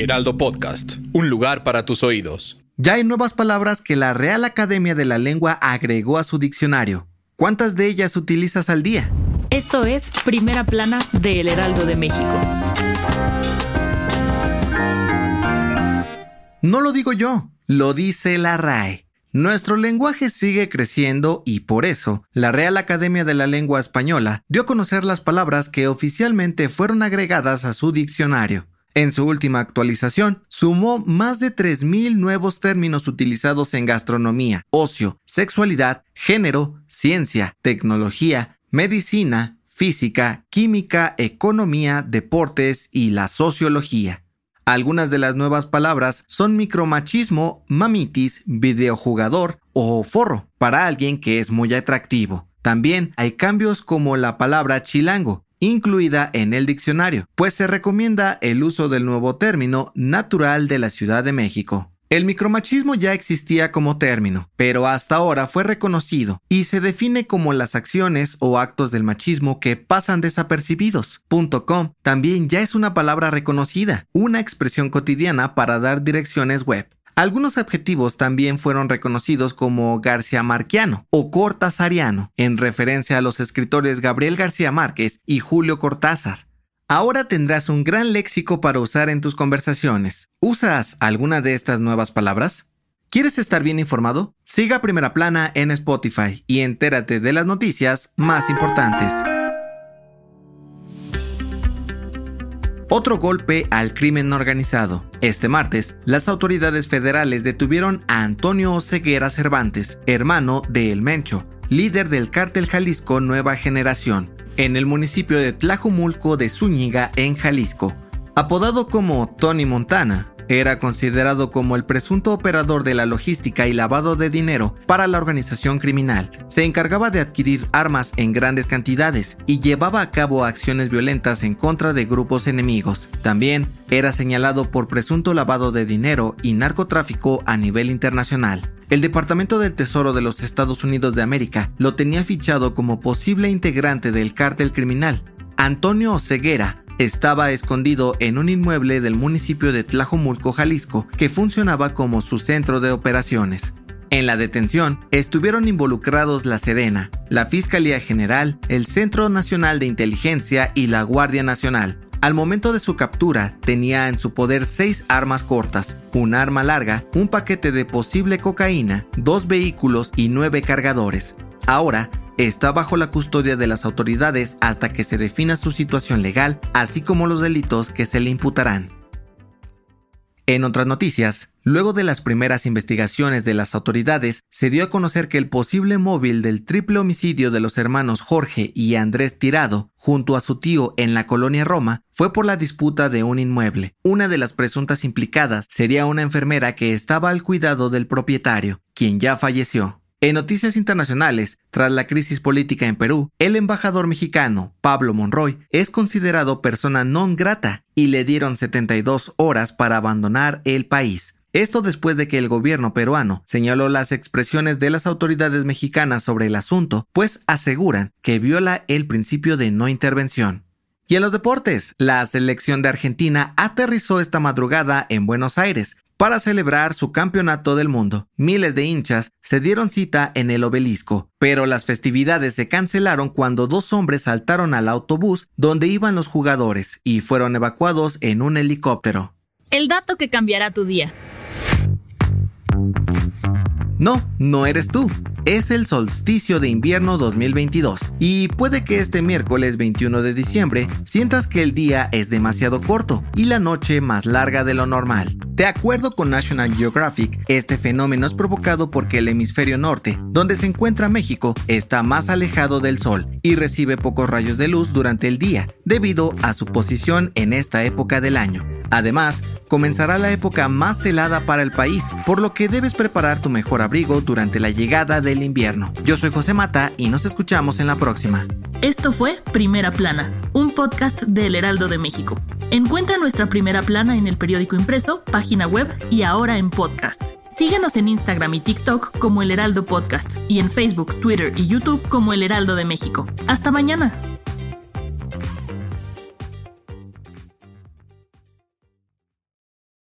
Heraldo Podcast, un lugar para tus oídos. Ya hay nuevas palabras que la Real Academia de la Lengua agregó a su diccionario. ¿Cuántas de ellas utilizas al día? Esto es Primera Plana de El Heraldo de México. No lo digo yo, lo dice la RAE. Nuestro lenguaje sigue creciendo y por eso la Real Academia de la Lengua Española dio a conocer las palabras que oficialmente fueron agregadas a su diccionario. En su última actualización, sumó más de 3.000 nuevos términos utilizados en gastronomía, ocio, sexualidad, género, ciencia, tecnología, medicina, física, química, economía, deportes y la sociología. Algunas de las nuevas palabras son micromachismo, mamitis, videojugador o forro, para alguien que es muy atractivo. También hay cambios como la palabra chilango, incluida en el diccionario, pues se recomienda el uso del nuevo término natural de la Ciudad de México. El micromachismo ya existía como término, pero hasta ahora fue reconocido y se define como las acciones o actos del machismo que pasan desapercibidos. .com también ya es una palabra reconocida, una expresión cotidiana para dar direcciones web. Algunos adjetivos también fueron reconocidos como García Marquiano o Cortázariano, en referencia a los escritores Gabriel García Márquez y Julio Cortázar. Ahora tendrás un gran léxico para usar en tus conversaciones. ¿Usas alguna de estas nuevas palabras? ¿Quieres estar bien informado? Siga Primera Plana en Spotify y entérate de las noticias más importantes. Otro golpe al crimen organizado. Este martes, las autoridades federales detuvieron a Antonio Oseguera Cervantes, hermano de El Mencho, líder del cártel Jalisco Nueva Generación, en el municipio de Tlajumulco de Zúñiga, en Jalisco. Apodado como Tony Montana, era considerado como el presunto operador de la logística y lavado de dinero para la organización criminal. Se encargaba de adquirir armas en grandes cantidades y llevaba a cabo acciones violentas en contra de grupos enemigos. También era señalado por presunto lavado de dinero y narcotráfico a nivel internacional. El Departamento del Tesoro de los Estados Unidos de América lo tenía fichado como posible integrante del cártel criminal. Antonio Ceguera estaba escondido en un inmueble del municipio de Tlajomulco, Jalisco, que funcionaba como su centro de operaciones. En la detención estuvieron involucrados la Sedena, la Fiscalía General, el Centro Nacional de Inteligencia y la Guardia Nacional. Al momento de su captura, tenía en su poder seis armas cortas, un arma larga, un paquete de posible cocaína, dos vehículos y nueve cargadores. Ahora está bajo la custodia de las autoridades hasta que se defina su situación legal, así como los delitos que se le imputarán. En otras noticias, luego de las primeras investigaciones de las autoridades, se dio a conocer que el posible móvil del triple homicidio de los hermanos Jorge y Andrés Tirado, junto a su tío en la colonia Roma, fue por la disputa de un inmueble. Una de las presuntas implicadas sería una enfermera que estaba al cuidado del propietario, quien ya falleció. En noticias internacionales, tras la crisis política en Perú, el embajador mexicano Pablo Monroy es considerado persona non grata y le dieron 72 horas para abandonar el país. Esto después de que el gobierno peruano señaló las expresiones de las autoridades mexicanas sobre el asunto, pues aseguran que viola el principio de no intervención. Y en los deportes, la selección de Argentina aterrizó esta madrugada en Buenos Aires para celebrar su campeonato del mundo. Miles de hinchas se dieron cita en el obelisco, pero las festividades se cancelaron cuando dos hombres saltaron al autobús donde iban los jugadores y fueron evacuados en un helicóptero. El dato que cambiará tu día. No, no eres tú. Es el solsticio de invierno 2022 y puede que este miércoles 21 de diciembre sientas que el día es demasiado corto y la noche más larga de lo normal. De acuerdo con National Geographic, este fenómeno es provocado porque el hemisferio norte, donde se encuentra México, está más alejado del Sol y recibe pocos rayos de luz durante el día, debido a su posición en esta época del año. Además, comenzará la época más helada para el país, por lo que debes preparar tu mejor abrigo durante la llegada del invierno. Yo soy José Mata y nos escuchamos en la próxima. Esto fue Primera Plana, un podcast del Heraldo de México. Encuentra nuestra Primera Plana en el periódico impreso, página web y ahora en podcast. Síguenos en Instagram y TikTok como El Heraldo Podcast y en Facebook, Twitter y YouTube como El Heraldo de México. Hasta mañana.